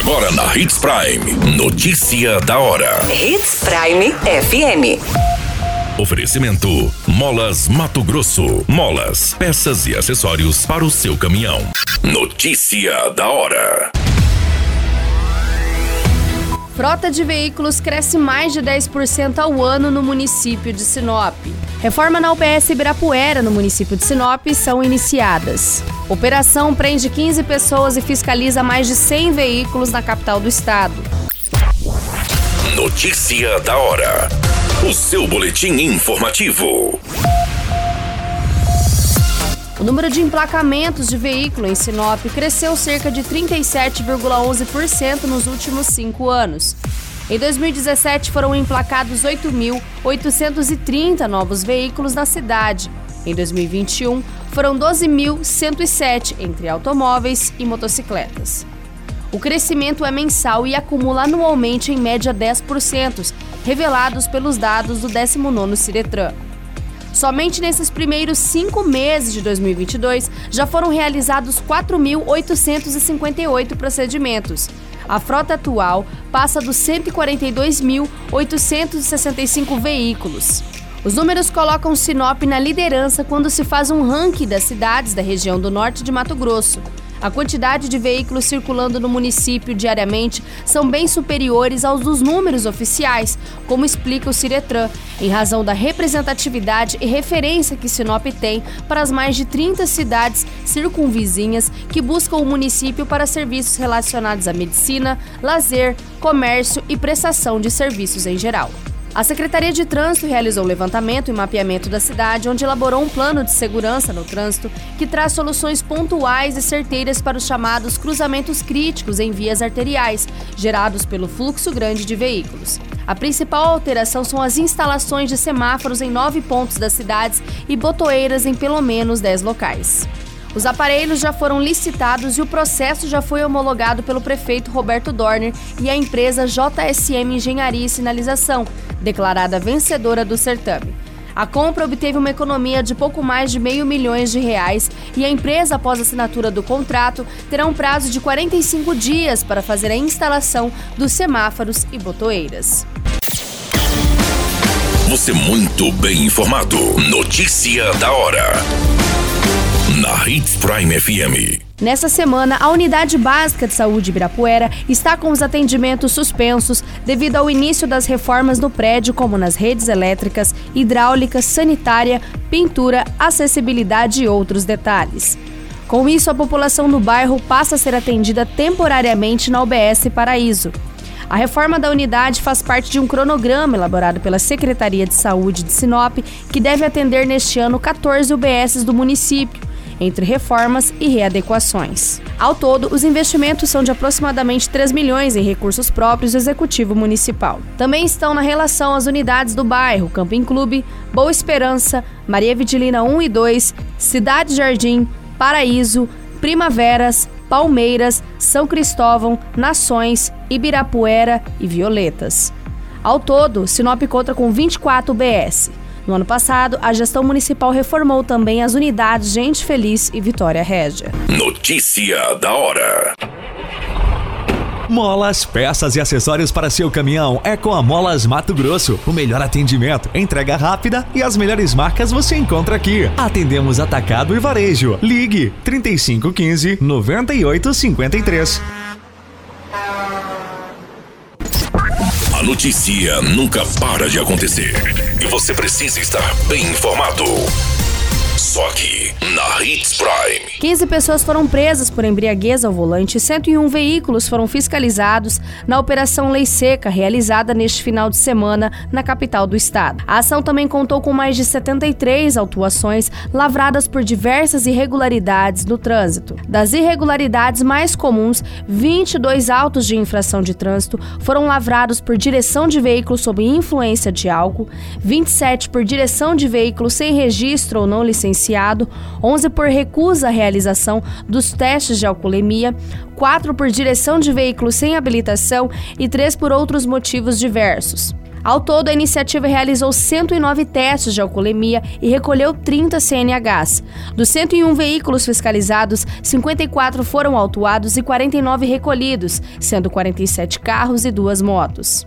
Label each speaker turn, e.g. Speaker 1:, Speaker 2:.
Speaker 1: Agora na Hits Prime. Notícia da hora.
Speaker 2: Hits Prime FM.
Speaker 1: Oferecimento: Molas Mato Grosso. Molas, peças e acessórios para o seu caminhão. Notícia da hora.
Speaker 3: Frota de veículos cresce mais de 10% ao ano no município de Sinop. Reforma na UPS Ibirapuera, no município de Sinop, são iniciadas. Operação prende 15 pessoas e fiscaliza mais de 100 veículos na capital do estado.
Speaker 1: Notícia da hora. O seu boletim informativo.
Speaker 3: O número de emplacamentos de veículo em Sinop cresceu cerca de 37,11% nos últimos cinco anos. Em 2017, foram emplacados 8.830 novos veículos na cidade. Em 2021, foram 12.107 entre automóveis e motocicletas. O crescimento é mensal e acumula anualmente em média 10%, revelados pelos dados do 19º Ciretran. Somente nesses primeiros cinco meses de 2022 já foram realizados 4.858 procedimentos. A frota atual passa dos 142.865 veículos. Os números colocam Sinop na liderança quando se faz um ranking das cidades da região do norte de Mato Grosso. A quantidade de veículos circulando no município diariamente são bem superiores aos dos números oficiais, como explica o Ciretran, em razão da representatividade e referência que Sinop tem para as mais de 30 cidades circunvizinhas que buscam o município para serviços relacionados à medicina, lazer, comércio e prestação de serviços em geral. A Secretaria de Trânsito realizou levantamento e mapeamento da cidade, onde elaborou um plano de segurança no trânsito que traz soluções pontuais e certeiras para os chamados cruzamentos críticos em vias arteriais, gerados pelo fluxo grande de veículos. A principal alteração são as instalações de semáforos em nove pontos das cidades e botoeiras em pelo menos dez locais. Os aparelhos já foram licitados e o processo já foi homologado pelo prefeito Roberto Dorner e a empresa JSM Engenharia e Sinalização, declarada vencedora do certame. A compra obteve uma economia de pouco mais de meio milhões de reais e a empresa, após a assinatura do contrato, terá um prazo de 45 dias para fazer a instalação dos semáforos e botoeiras.
Speaker 1: Você muito bem informado. Notícia da hora na Hits Prime FM.
Speaker 3: Nessa semana, a Unidade Básica de Saúde Ibirapuera está com os atendimentos suspensos devido ao início das reformas no prédio, como nas redes elétricas, hidráulica, sanitária, pintura, acessibilidade e outros detalhes. Com isso, a população do bairro passa a ser atendida temporariamente na UBS Paraíso. A reforma da unidade faz parte de um cronograma elaborado pela Secretaria de Saúde de Sinop, que deve atender neste ano 14 UBSs do município entre reformas e readequações. Ao todo, os investimentos são de aproximadamente 3 milhões em recursos próprios do Executivo Municipal. Também estão na relação as unidades do bairro Camping Clube, Boa Esperança, Maria Vidilina 1 e 2, Cidade Jardim, Paraíso, Primaveras, Palmeiras, São Cristóvão, Nações, Ibirapuera e Violetas. Ao todo, Sinop conta com 24 UBS. No ano passado, a gestão municipal reformou também as unidades Gente Feliz e Vitória Régia.
Speaker 1: Notícia da hora.
Speaker 4: Molas, peças e acessórios para seu caminhão é com a Molas Mato Grosso. O melhor atendimento, entrega rápida e as melhores marcas você encontra aqui. Atendemos atacado e varejo. Ligue 3515 9853.
Speaker 1: Notícia nunca para de acontecer e você precisa estar bem informado. Só aqui, na Hits Prime.
Speaker 3: 15 pessoas foram presas por embriaguez ao volante e 101 veículos foram fiscalizados na Operação Lei Seca, realizada neste final de semana na capital do estado. A ação também contou com mais de 73 autuações lavradas por diversas irregularidades no trânsito. Das irregularidades mais comuns, 22 autos de infração de trânsito foram lavrados por direção de veículo sob influência de álcool, 27 por direção de veículo sem registro ou não licenciado licenciado, 11 por recusa à realização dos testes de alcoolemia, 4 por direção de veículo sem habilitação e 3 por outros motivos diversos. Ao todo, a iniciativa realizou 109 testes de alcoolemia e recolheu 30 CNHs. Dos 101 veículos fiscalizados, 54 foram autuados e 49 recolhidos, sendo 47 carros e duas motos.